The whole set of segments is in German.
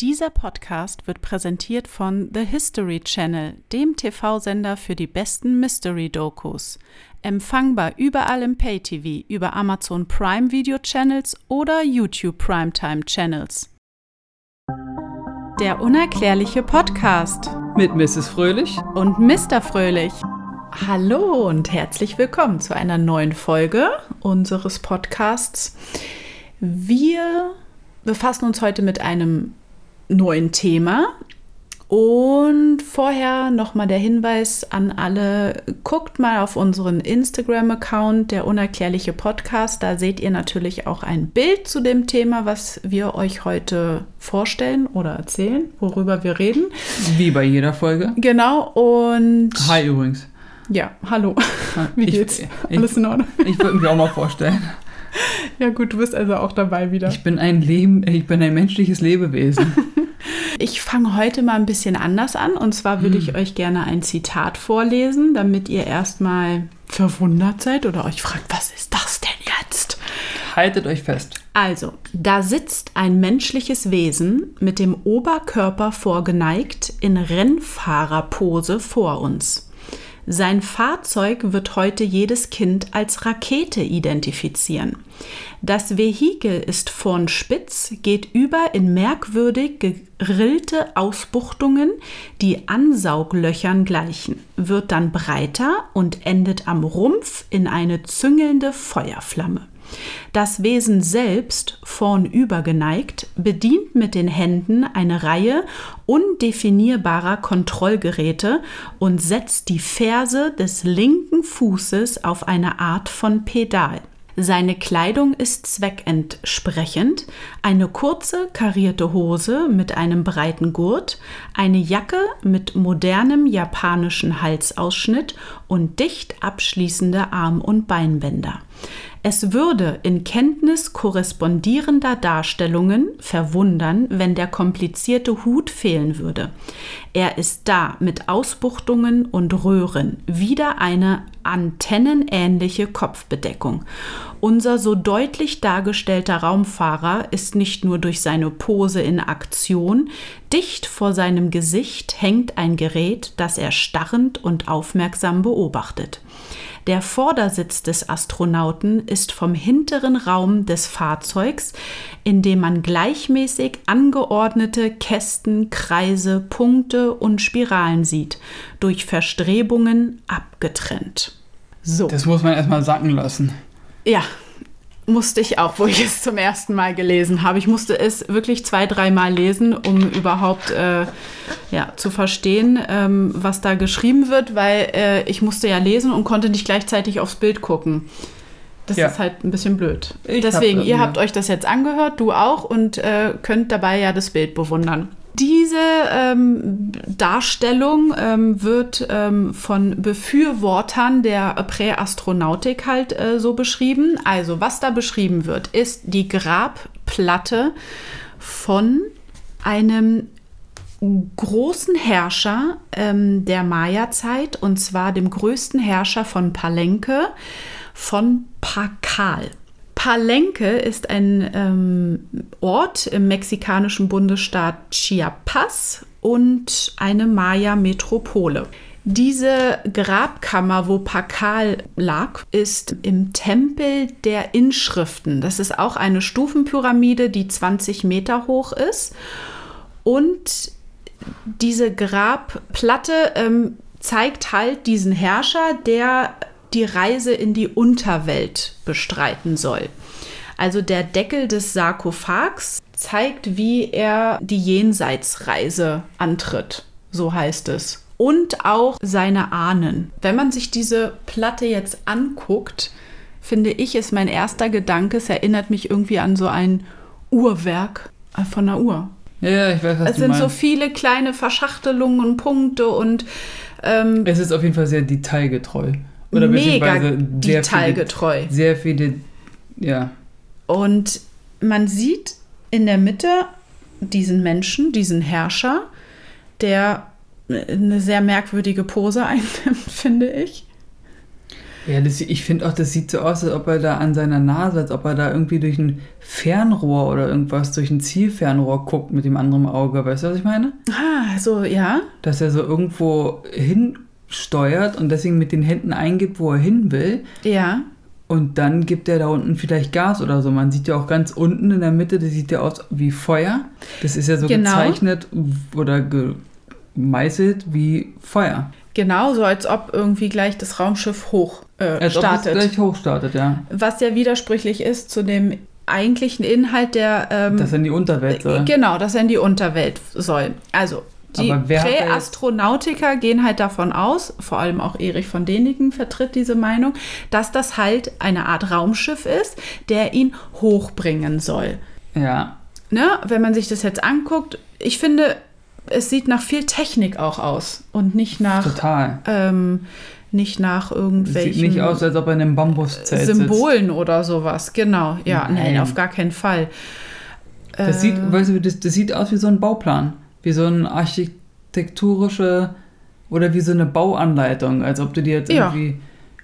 Dieser Podcast wird präsentiert von The History Channel, dem TV-Sender für die besten Mystery-Dokus. Empfangbar überall im Pay-TV, über Amazon Prime Video Channels oder YouTube Primetime Channels. Der unerklärliche Podcast Mit Mrs. Fröhlich. und Mr. Fröhlich. Hallo und herzlich willkommen zu einer neuen Folge unseres Podcasts. Wir befassen uns heute mit einem neuen Thema. Und vorher nochmal der Hinweis an alle, guckt mal auf unseren Instagram-Account, der unerklärliche Podcast. Da seht ihr natürlich auch ein Bild zu dem Thema, was wir euch heute vorstellen oder erzählen, worüber wir reden. Wie bei jeder Folge. Genau, und Hi übrigens. ja, hallo. Wie Ich- geht's? ich- Alles in Ordnung? Ich würde mich auch mal vorstellen. Ja gut, du bist also auch dabei wieder. Ich bin ein Leben, ich bin ein menschliches Lebewesen. Ich fange heute mal ein bisschen anders an. Und zwar würde ich euch gerne ein Zitat vorlesen, damit ihr erstmal verwundert seid oder euch fragt, was ist das denn jetzt? Haltet euch fest. Also, da sitzt ein menschliches Wesen mit dem Oberkörper vorgeneigt in Rennfahrerpose vor uns. Sein Fahrzeug wird heute jedes Kind als Rakete identifizieren. Das Vehikel ist vorn spitz, geht über in merkwürdig gegrillte Ausbuchtungen, die Ansauglöchern gleichen, wird dann breiter und endet am Rumpf in eine züngelnde Feuerflamme. Das Wesen selbst, vornüber geneigt, bedient mit den Händen eine Reihe undefinierbarer Kontrollgeräte und setzt die Ferse des linken Fußes auf eine Art von Pedal. Seine Kleidung ist zweckentsprechend, eine kurze karierte Hose mit einem breiten Gurt, eine Jacke mit modernem japanischen Halsausschnitt und dicht abschließende Arm- und Beinbänder. Es würde in Kenntnis korrespondierender Darstellungen verwundern, wenn der komplizierte Hut fehlen würde. Er ist da mit Ausbuchtungen und Röhren, wieder eine antennenähnliche Kopfbedeckung. Unser so deutlich dargestellter Raumfahrer ist nicht nur durch seine Pose in Aktion, dicht vor seinem Gesicht hängt ein Gerät, das er starrend und aufmerksam beobachtet. Der Vordersitz des Astronauten ist vom hinteren Raum des Fahrzeugs, in dem man gleichmäßig angeordnete Kästen, Kreise, Punkte und Spiralen sieht, durch Verstrebungen abgetrennt. So. Das muss man erstmal sacken lassen. Ja, musste ich auch, wo ich es zum ersten Mal gelesen habe. Ich musste es wirklich zwei, dreimal lesen, um überhaupt äh, ja, zu verstehen, ähm, was da geschrieben wird, weil äh, ich musste ja lesen und konnte nicht gleichzeitig aufs Bild gucken. Das Ja. ist halt ein bisschen blöd. Ich Deswegen, hab, ihr ja. habt euch das jetzt angehört, du auch, und äh, könnt dabei ja das Bild bewundern. Diese ähm, Darstellung ähm, wird ähm, von Befürwortern der Präastronautik halt äh, so beschrieben. Also, was da beschrieben wird, ist die Grabplatte von einem großen Herrscher ähm, der Maya-Zeit, und zwar dem größten Herrscher von Palenque, von Pakal. Palenque ist ein ähm, Ort im mexikanischen Bundesstaat Chiapas und eine Maya-Metropole. Diese Grabkammer, wo Pakal lag, ist im Tempel der Inschriften. Das ist auch eine Stufenpyramide, die 20 Meter hoch ist. Und diese Grabplatte ähm, zeigt halt diesen Herrscher, der die Reise in die Unterwelt bestreiten soll. Also der Deckel des Sarkophags zeigt, wie er die Jenseitsreise antritt, so heißt es. Und auch seine Ahnen. Wenn man sich diese Platte jetzt anguckt, finde ich, ist mein erster Gedanke, es erinnert mich irgendwie an so ein Uhrwerk äh, von einer Uhr. Ja, ich weiß, was Es du sind so meinst. viele kleine Verschachtelungen und Punkte und ähm, es ist auf jeden Fall sehr detailgetreu. Mega beziehungsweise sehr detailgetreu. Viele, sehr viele, ja. Und man sieht in der Mitte diesen Menschen, diesen Herrscher, der eine sehr merkwürdige Pose einnimmt, finde ich. Ja, das, ich finde auch, das sieht so aus, als ob er da an seiner Nase, als ob er da irgendwie durch ein Fernrohr oder irgendwas, durch ein Zielfernrohr guckt mit dem anderen Auge. Weißt du, was ich meine? Ah, so, ja. Dass er so irgendwo hinsteuert und deswegen mit den Händen eingibt, wo er hin will. Ja. Und dann gibt er da unten vielleicht Gas oder so. Man sieht ja auch ganz unten in der Mitte, das sieht ja aus wie Feuer. Das ist ja so Genau. gezeichnet oder gemeißelt wie Feuer. Genau, so als ob irgendwie gleich das Raumschiff hoch äh, Als ob startet. es gleich hochstartet, ja. Was ja widersprüchlich ist zu dem eigentlichen Inhalt der. Ähm, Dass er in die Unterwelt soll. Genau, dass er in die Unterwelt soll. Also, die Präastronautiker gehen halt davon aus, vor allem auch Erich von Däniken vertritt diese Meinung, dass das halt eine Art Raumschiff ist, der ihn hochbringen soll. Ja. Ne? Wenn man sich das jetzt anguckt, ich finde, es sieht nach viel Technik auch aus und nicht nach, Total. ähm, nicht nach Es irgendwelchen sieht nicht aus, als ob er in einem Bambuszelt sitzt. Symbolen oder sowas. Genau, ja, nein, Nein. auf gar keinen Fall. Das Äh, sieht, weißt du, das, das sieht aus wie so ein Bauplan. Wie so eine architektonische oder wie so eine Bauanleitung. Als ob du dir jetzt Ja. irgendwie,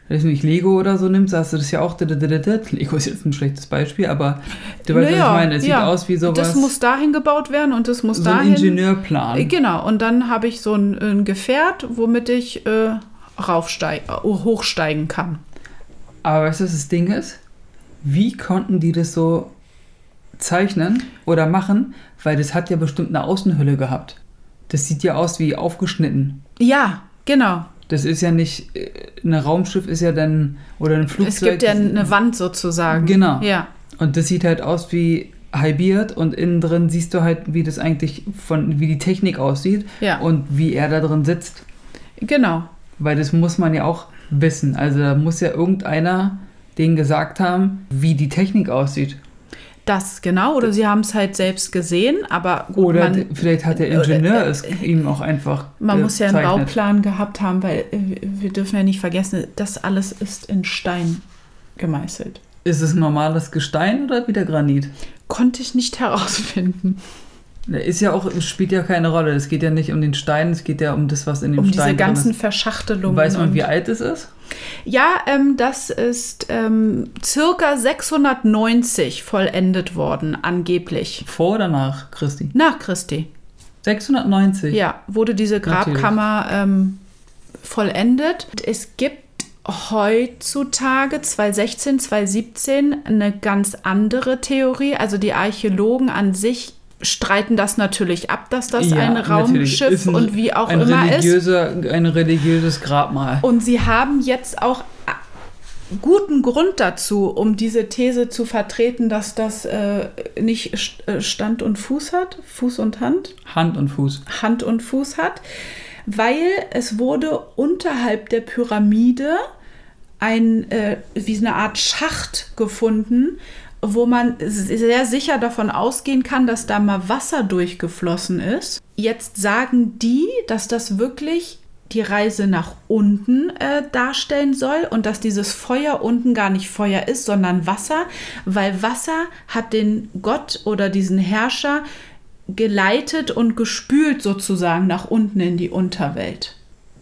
weiß nicht, Lego oder so nimmst, hast du das ja auch. Lego ist jetzt ein schlechtes Beispiel, aber du weißt, was ich Naja, meine. Es ja. sieht aus wie sowas. Das muss dahin gebaut werden und das muss so ein dahin. Ingenieurplan. Äh, Genau, und dann habe ich so ein, ein Gefährt, womit ich äh, raufsteig, äh, hochsteigen kann. Aber weißt du, was das Ding ist? Wie konnten die das so zeichnen oder machen? Weil das hat ja bestimmt eine Außenhülle gehabt. Das sieht ja aus wie aufgeschnitten. Ja, genau. Das ist ja nicht, äh, ein Raumschiff ist ja dann, oder ein Flugzeug. Es gibt ja eine Wand sozusagen. Genau. Ja, Und das sieht halt aus wie halbiert und innen drin siehst du halt, wie das eigentlich von, wie die Technik aussieht ja, und wie er da drin sitzt. genau. Weil das muss man ja auch wissen. Also da muss ja irgendeiner denen gesagt haben, wie die Technik aussieht. Das genau, oder sie haben es halt selbst gesehen, aber gut, Oder man, vielleicht hat der Ingenieur es ihm auch einfach man muss ja einen. Bauplan gehabt haben, weil äh, wir dürfen ja nicht vergessen, das alles ist in Stein gemeißelt. Ist es normales Gestein oder wieder Granit? Konnte ich nicht herausfinden. Ist ja auch, spielt ja keine Rolle. Es geht ja nicht um den Stein, es geht ja um das, was in dem Um Stein diese ganzen drin ist. Verschachtelungen. Weiß man, wie alt es ist? Ja, ähm, das ist ähm, circa 690 vollendet worden, angeblich. Vor oder nach Christi? Nach Christi. 690? Ja, wurde diese. Grabkammer ähm, vollendet. Es gibt heutzutage, 2016, 2017, eine ganz andere Theorie. Also die Archäologen an sich streiten das natürlich ab, dass das Ja, ein. Raumschiff ein- und wie auch ein immer ist. religiöser, Ein religiöses Grabmal. Und sie haben jetzt auch äh, guten Grund dazu, um diese These zu vertreten, dass das äh, nicht äh, Stand und Fuß hat, Fuß und Hand, Hand und Fuß. Hand und Fuß hat, weil es wurde unterhalb der Pyramide ein, äh, wie eine Art Schacht gefunden, wo man sehr sicher davon ausgehen kann, dass da mal Wasser durchgeflossen ist. Jetzt sagen die, dass das wirklich die Reise nach unten äh, darstellen soll und dass dieses Feuer unten gar nicht Feuer ist, sondern Wasser, weil Wasser hat den Gott oder diesen Herrscher geleitet und gespült sozusagen nach unten in die Unterwelt.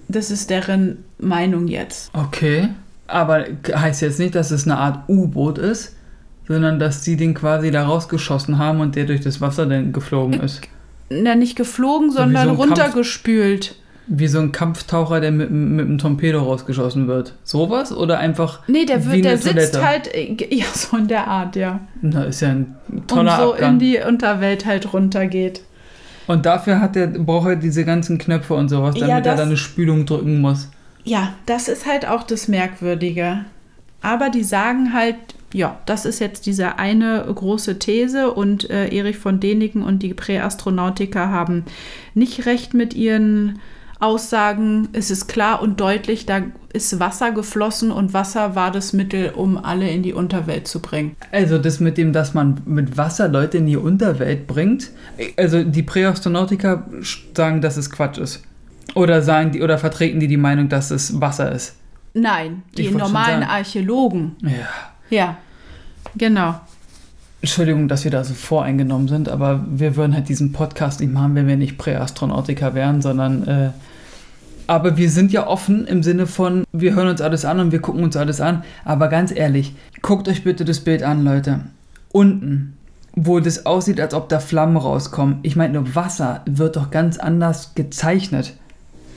Das ist deren Meinung jetzt. Okay. Aber heißt jetzt nicht, dass es eine Art U-Boot ist, sondern dass sie den quasi da rausgeschossen haben und der durch das Wasser dann geflogen ist. Na, nicht geflogen, sondern so ein Kampf- runtergespült. Wie so ein Kampftaucher, der mit, mit einem Torpedo rausgeschossen wird. Sowas? Oder einfach. Nee, der, wird, der eine sitzt Toilette? halt, äh, ja, so in der Art, ja. Na, ist ja ein Und toller so Abgang. in die Unterwelt halt runtergeht. und dafür hat der, braucht er diese ganzen Knöpfe und sowas, Ja, damit er das- dann eine Spülung drücken muss. Ja, das ist halt auch das Merkwürdige. Aber die sagen halt, ja, das ist jetzt diese eine große These und äh, Erich von Däniken und die Präastronautiker haben nicht recht mit ihren Aussagen. Es ist klar und deutlich, da ist Wasser geflossen und Wasser war das Mittel, um alle in die Unterwelt zu bringen. Also das mit dem, dass man mit Wasser Leute in die Unterwelt bringt. Also die Präastronautiker sagen, dass es Quatsch ist. Oder sagen die oder vertreten die die Meinung, dass es Wasser ist. Nein, die normalen. Archäologen. Ja. Ja, genau. Entschuldigung, dass wir da so voreingenommen sind, aber wir würden halt diesen Podcast nicht machen, wenn wir nicht Präastronautiker wären, sondern äh, Aber wir sind ja offen im Sinne von, wir hören uns alles an und wir gucken uns alles an. Aber ganz ehrlich, guckt euch bitte das Bild an, Leute. Unten, wo das aussieht, als ob da Flammen rauskommen. Ich meine, Wasser wird doch ganz anders gezeichnet.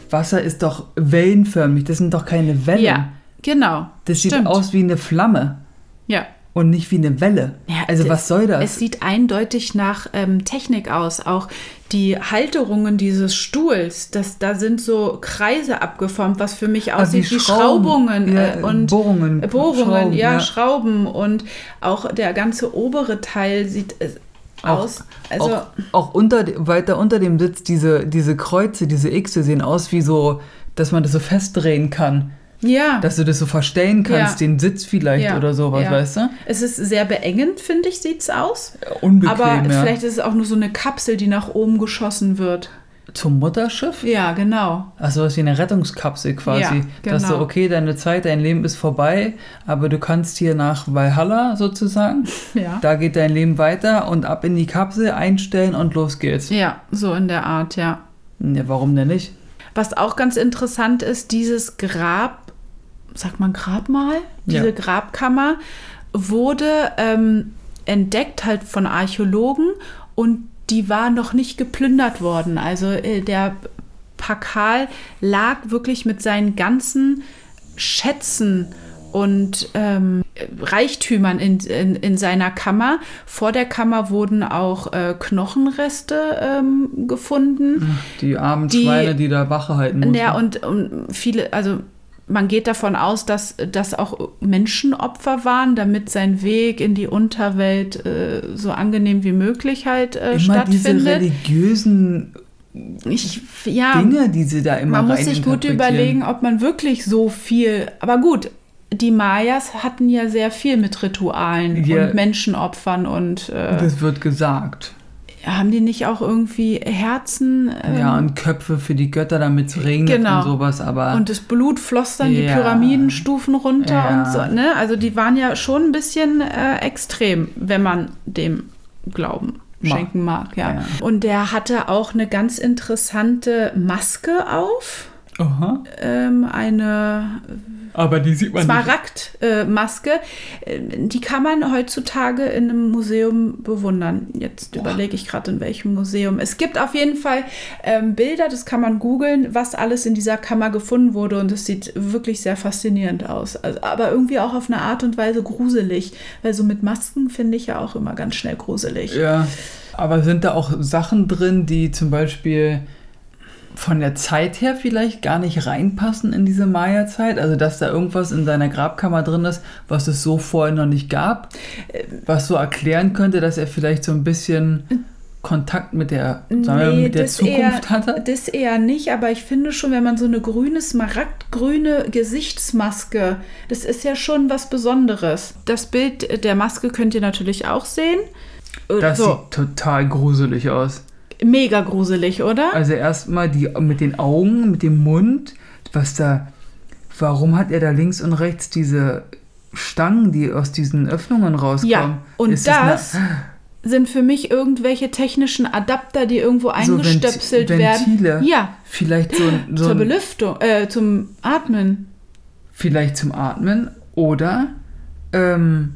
Wasser ist doch wellenförmig, das sind doch keine Wellen. Ja, genau. Das sieht Stimmt. aus wie eine Flamme Ja. und nicht wie eine Welle. Ja, also was soll das? Es sieht eindeutig nach ähm, Technik aus. Auch die Halterungen dieses Stuhls, das, da sind so Kreise abgeformt, was für mich Ah, aussieht wie. Schraubungen Ja, äh, und Bohrungen. Bohrungen, Schrauben, ja, ja. Schrauben und auch der ganze obere Teil sieht äh, Auch- aus. Also auch, auch unter, weiter unter dem Sitz, diese, diese Kreuze, diese Xe sehen aus wie so, dass man das so festdrehen kann. Ja. Dass du das so verstellen kannst, Ja. den Sitz vielleicht Ja, oder sowas, ja. weißt du? Es ist sehr beengend, finde ich, sieht es aus. Unbequem, Aber vielleicht ist es auch nur so eine Kapsel, die nach oben geschossen wird. Zum Mutterschiff? Ja, genau. Also was wie eine Rettungskapsel quasi. Ja, Dass du, genau. okay, deine Zeit, dein Leben ist vorbei, aber du kannst hier nach Valhalla sozusagen. Ja. Da geht dein Leben weiter und ab in die Kapsel einstellen und los geht's. Ja, so in der Art, ja. Ja, warum denn nicht? Was auch ganz interessant ist, dieses Grab, sagt man Grabmal? Diese Ja. Grabkammer wurde ähm, entdeckt halt von Archäologen und die war noch nicht geplündert worden. Also äh, der Pakal lag wirklich mit seinen ganzen Schätzen und ähm, Reichtümern in, in, in seiner Kammer. Vor der Kammer wurden auch äh, Knochenreste ähm, gefunden. Die armen Die- Schweine, die da Wache halten mussten. Ja, und, und viele, also man geht davon aus, dass das auch Menschenopfer waren, damit sein Weg in die Unterwelt äh, so angenehm wie möglich halt äh, immer diese stattfindet. religiösen Ich, ja, Dinge, die sie da immer man muss sich gut überlegen, ob man wirklich so viel. Aber gut, die Mayas hatten ja sehr viel mit Ritualen Ja. und Menschenopfern und äh, Das wird gesagt. Haben die nicht auch irgendwie Herzen? ähm, ja, und Köpfe für die Götter, damit es regnet Genau. und sowas, aber Und das Blut floss dann die Ja. Pyramidenstufen runter Ja. und so. Ne? Also die waren ja schon ein bisschen äh, extrem, wenn man dem Glauben Mag. schenken mag. Ja. Ja. Und der hatte auch eine ganz interessante Maske auf. Aha. Ähm, eine aber die sieht man. Smaragd-Maske. Äh, die kann man heutzutage in einem Museum bewundern. Jetzt überlege ich gerade, in welchem Museum. Es gibt auf jeden Fall ähm, Bilder, das kann man googeln, was alles in dieser Kammer gefunden wurde. Und es sieht wirklich sehr faszinierend aus. Also, aber irgendwie auch auf eine Art und Weise gruselig. Weil so mit Masken finde ich ja auch immer ganz schnell gruselig. Ja, aber sind da auch Sachen drin, die zum Beispiel von der Zeit her vielleicht gar nicht reinpassen in diese Maya-Zeit? Also, dass da irgendwas in seiner Grabkammer drin ist, was es so vorher noch nicht gab? Was so erklären könnte, dass er vielleicht so ein bisschen Kontakt mit der, sagen wir, mal, mit der Zukunft eher, hatte? Das eher nicht, aber ich finde schon, wenn man so eine grüne, smaragdgrüne Gesichtsmaske, das ist ja schon was Besonderes. Das Bild der Maske könnt ihr natürlich auch sehen. Äh, Das so, sieht total gruselig aus. Mega gruselig, oder? Also erstmal die mit den Augen, mit dem Mund, was da. Warum hat er da links und rechts diese Stangen, die aus diesen Öffnungen rauskommen? Ja, und Ist das eine- sind für mich irgendwelche technischen Adapter, die irgendwo so eingestöpselt Venti- werden. Ventile. Ja, Vielleicht so, ein- so zur Belüftung, äh, zum Atmen. vielleicht zum Atmen oder ähm,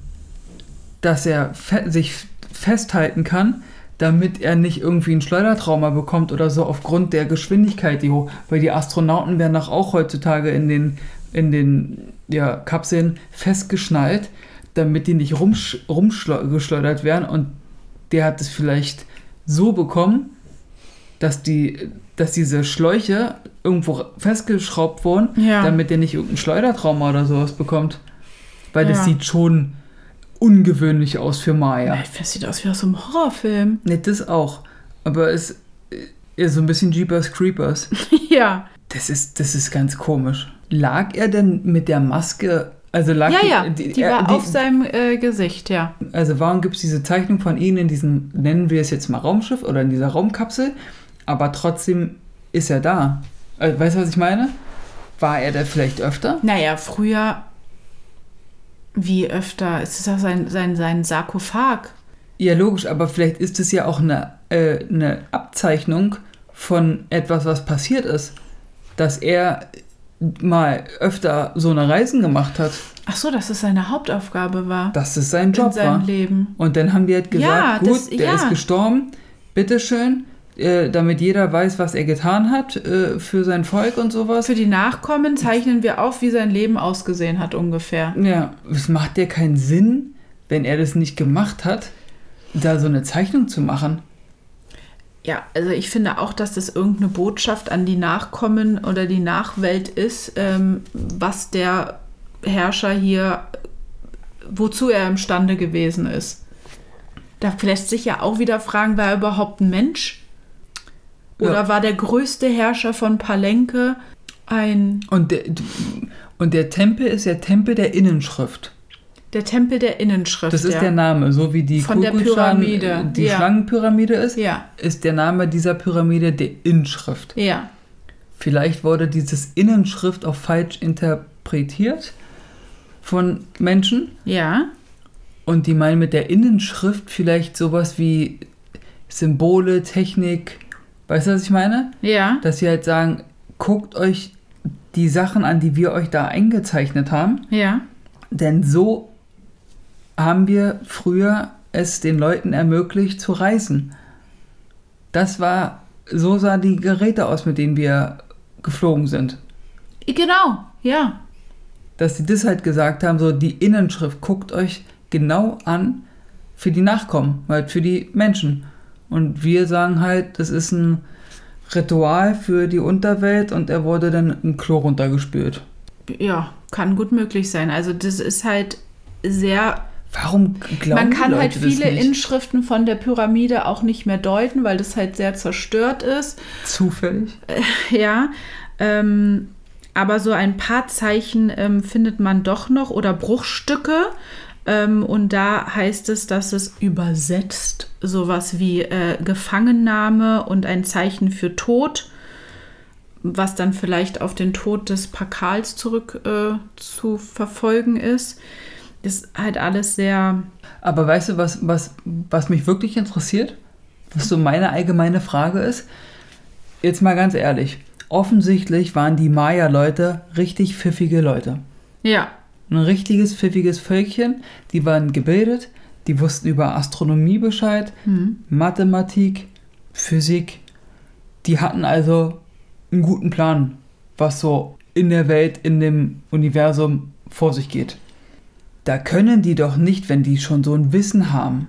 dass er fe sich festhalten kann, damit er nicht irgendwie ein Schleudertrauma bekommt oder so aufgrund der Geschwindigkeit, die hoch. Weil die Astronauten werden doch auch heutzutage in den, in den ja, Kapseln festgeschnallt, damit die nicht rumsch rumgeschleudert werden. Und der hat es vielleicht so bekommen, dass, die, dass diese Schläuche irgendwo festgeschraubt wurden, Ja. damit der nicht irgendein Schleudertrauma oder sowas bekommt. Weil das Ja. sieht schon ungewöhnlich aus für Maya. Ja. Das sieht aus wie aus einem Horrorfilm. Ne, das auch. Aber es ist so ein bisschen Jeepers Creepers. ja. Das ist, das ist ganz komisch. Lag er denn mit der Maske, also lag Ja, die- ja, die, die er- war die- auf seinem äh, Gesicht, ja. Also warum gibt es diese Zeichnung von ihnen in diesem, nennen wir es jetzt mal Raumschiff oder in dieser Raumkapsel, aber trotzdem ist er da. Also, weißt du, was ich meine? War er da vielleicht öfter? Naja, früher, wie öfter, ist es ja sein, sein, sein Sarkophag. Ja, logisch, aber vielleicht ist es ja auch eine, äh, eine Abzeichnung von etwas, was passiert ist. dass er mal öfter so eine Reisen gemacht hat. Ach so, dass es seine Hauptaufgabe war. Dass es sein Job in seinem war. Leben. Und dann haben die halt gesagt, Ja, gut, das- der ja. ist gestorben, bitteschön, äh, damit jeder weiß, was er getan hat äh, für sein Volk und sowas. Für die Nachkommen zeichnen wir auf, wie sein Leben ausgesehen hat ungefähr. Ja, es macht ja keinen Sinn, wenn er das nicht gemacht hat, da so eine Zeichnung zu machen. Ja, also ich finde auch, dass das irgendeine Botschaft an die Nachkommen oder die Nachwelt ist, ähm, was der Herrscher hier, wozu er imstande gewesen ist. Da lässt sich ja auch wieder fragen, war er überhaupt ein Mensch? Oder Ja. war der größte Herrscher von Palenque ein Und der, und der Tempel ist der Tempel der Innenschrift. der Tempel der Innenschrift? Das ist ja. der Name, so wie die Von der Pyramide, die ja. Schlangenpyramide ist, Ja, ist der Name dieser Pyramide der Inschrift. ja. Vielleicht wurde dieses Innenschrift auch falsch interpretiert von Menschen Ja, und die meinen mit der Innenschrift vielleicht sowas wie Symbole, Technik. Weißt du, was ich meine? ja, Dass sie halt sagen, guckt euch die Sachen an, die wir euch da eingezeichnet haben, ja. denn so haben wir früher es den Leuten ermöglicht zu reisen. Das war, so sah die Geräte aus, mit denen wir geflogen sind. Genau, ja. dass sie das halt gesagt haben, so die Innenschrift, guckt euch genau an für die Nachkommen, halt für die Menschen. Und wir sagen halt, das ist ein Ritual für die Unterwelt und er wurde dann im Klo runtergespült. Ja, kann gut möglich sein. Also das ist halt sehr. Warum glauben man kann Leute halt viele? Inschriften von der Pyramide auch nicht mehr deuten, weil das halt sehr zerstört ist. Zufällig? Ja. Ähm, aber so ein paar Zeichen ähm, findet man doch noch oder Bruchstücke. Ähm, und da heißt es, dass es übersetzt sowas wie äh, Gefangennahme und ein Zeichen für Tod, was dann vielleicht auf den Tod des Pakals zurück äh, zu verfolgen ist. Ist halt alles sehr. Aber weißt du, was, was, was mich wirklich interessiert? Was so meine allgemeine Frage ist? Jetzt mal ganz ehrlich. Offensichtlich waren die Maya-Leute richtig pfiffige Leute. Ja, Ein richtiges pfiffiges Völkchen. Die waren gebildet, die wussten über Astronomie Bescheid, Mathematik, Physik. Die hatten also einen guten Plan, was so in der Welt, in dem Universum vor sich geht. Da können die doch nicht, wenn die schon so ein Wissen haben.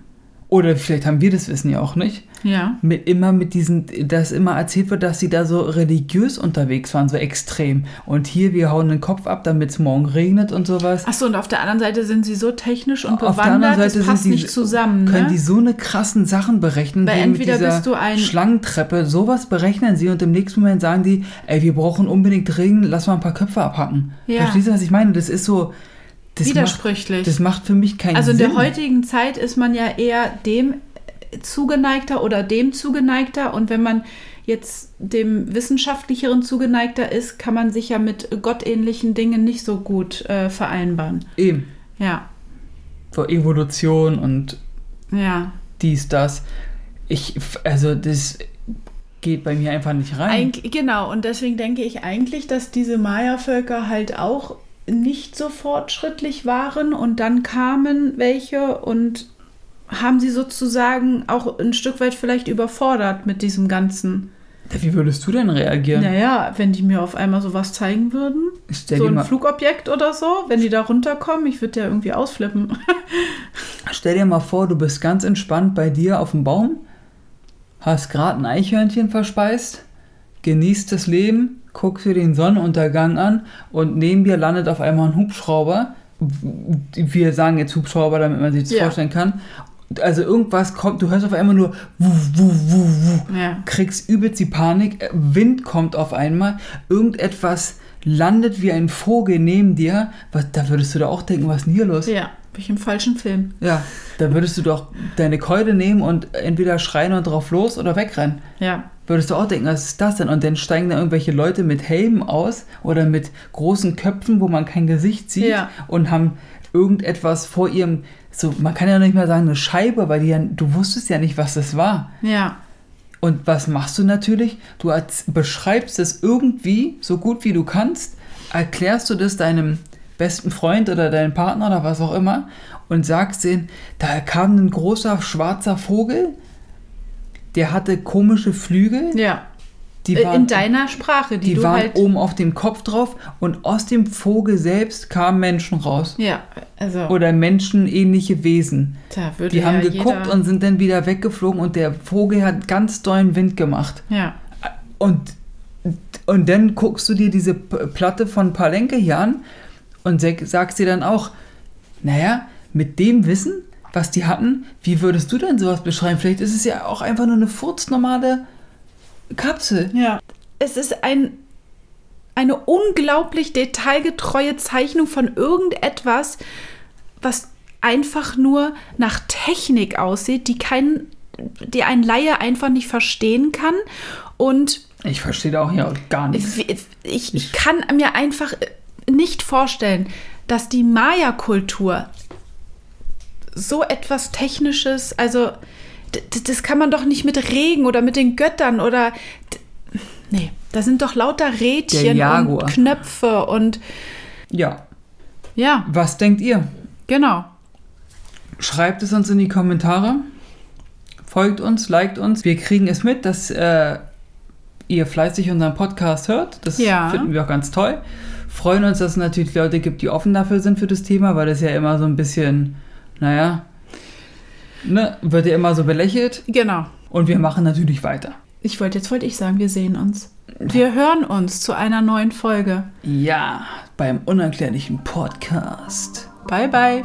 Oder vielleicht haben wir das Wissen ja auch nicht. ja. Mit immer mit diesen, dass immer erzählt wird, dass sie da so religiös unterwegs waren, so extrem. Und hier, wir hauen den Kopf ab, damit es morgen regnet und sowas. Achso, und auf der anderen Seite sind sie so technisch und Auf der anderen Seite das passt sind die, nicht zusammen. können ne? die so eine krassen Sachen berechnen, Weil wie entweder mit dieser bist du ein- Schlangentreppe, sowas berechnen sie und im nächsten Moment sagen die, ey, wir brauchen unbedingt Regen, lass mal ein paar Köpfe abhacken. Ja. Verstehst du, was ich meine? Das ist so, das macht, Widersprüchlich. das macht für mich keinen also in Sinn. der heutigen Zeit ist man ja eher dem zugeneigter oder dem zugeneigter und wenn man jetzt dem wissenschaftlicheren zugeneigter ist, kann man sich ja mit gottähnlichen Dingen nicht so gut äh, vereinbaren. Eben, Ja, vor Evolution und ja. dies, das. Ich, also das geht bei mir einfach nicht rein. Eig genau, und deswegen denke ich eigentlich, dass diese Maya-Völker halt auch nicht so fortschrittlich waren und dann kamen welche und haben sie sozusagen auch ein Stück weit vielleicht überfordert mit diesem Ganzen. Wie würdest du denn reagieren? Naja, wenn die mir auf einmal sowas zeigen würden, Stell, so ein Flugobjekt oder so, wenn die da runterkommen, ich würde ja irgendwie ausflippen. stell dir mal vor, du bist ganz entspannt bei dir auf dem Baum, hast gerade ein Eichhörnchen verspeist, genießt das Leben, guckst dir den Sonnenuntergang an und neben dir landet auf einmal ein Hubschrauber. Wir sagen jetzt Hubschrauber, damit man sich das Ja. vorstellen kann. Also irgendwas kommt, du hörst auf einmal nur wuh, wuh, wuh, wuh. Ja. kriegst übelst die Panik, äh, Wind kommt auf einmal, irgendetwas landet wie ein Vogel neben dir, was, da würdest du doch auch denken, was ist denn hier los? Ja, bin ich im falschen Film. Ja, da würdest du doch deine Keule nehmen und entweder schreien und drauf los oder wegrennen. Ja. Würdest du auch denken, was ist das denn? Und dann steigen da irgendwelche Leute mit Helmen aus oder mit großen Köpfen, wo man kein Gesicht sieht Ja. und haben irgendetwas vor ihrem, so, man kann ja nicht mehr sagen eine Scheibe, weil die ja, du wusstest ja nicht, was das war. Ja. Und was machst du natürlich? Du beschreibst es irgendwie so gut wie du kannst, erklärst du das deinem besten Freund oder deinem Partner oder was auch immer und sagst denen, da kam ein großer schwarzer Vogel, der hatte komische Flügel, Ja. die Äh, waren, In deiner Sprache, die, die du waren halt. oben auf dem Kopf drauf und aus dem Vogel selbst kamen Menschen raus. Ja, also Oder menschenähnliche Wesen. Die ja haben geguckt und sind dann wieder weggeflogen und der Vogel hat ganz dollen Wind gemacht. Ja. Und, und dann guckst du dir diese Platte von Palenke hier an und sag- sagst dir dann auch, naja, mit dem Wissen, was die hatten, wie würdest du denn sowas beschreiben? Vielleicht ist es ja auch einfach nur eine furznormale Kapsel. Ja. Es ist ein, eine unglaublich detailgetreue Zeichnung von irgendetwas, was einfach nur nach Technik aussieht, die kein, die ein Laie einfach nicht verstehen kann. Und Ich verstehe da auch hier gar nichts. ich, ich, ich kann mir einfach nicht vorstellen, dass die Maya-Kultur so etwas Technisches, also das kann man doch nicht mit Regen oder mit den Göttern oder nee, da sind doch lauter Rädchen und Knöpfe und Ja, ja, was denkt ihr? genau. Schreibt es uns in die Kommentare. Folgt uns, liked uns. Wir kriegen es mit, dass äh, ihr fleißig unseren Podcast hört. Das Ja. finden wir auch ganz toll. Freuen uns, dass es natürlich Leute gibt, die offen dafür sind für das Thema, weil das ja immer so ein bisschen, naja, ne, wird ja immer so belächelt. Genau. Und wir machen natürlich weiter. Ich wollte jetzt wollte ich sagen, wir sehen uns. Wir hören uns zu einer neuen Folge. Ja, beim unerklärlichen Podcast. Bye bye.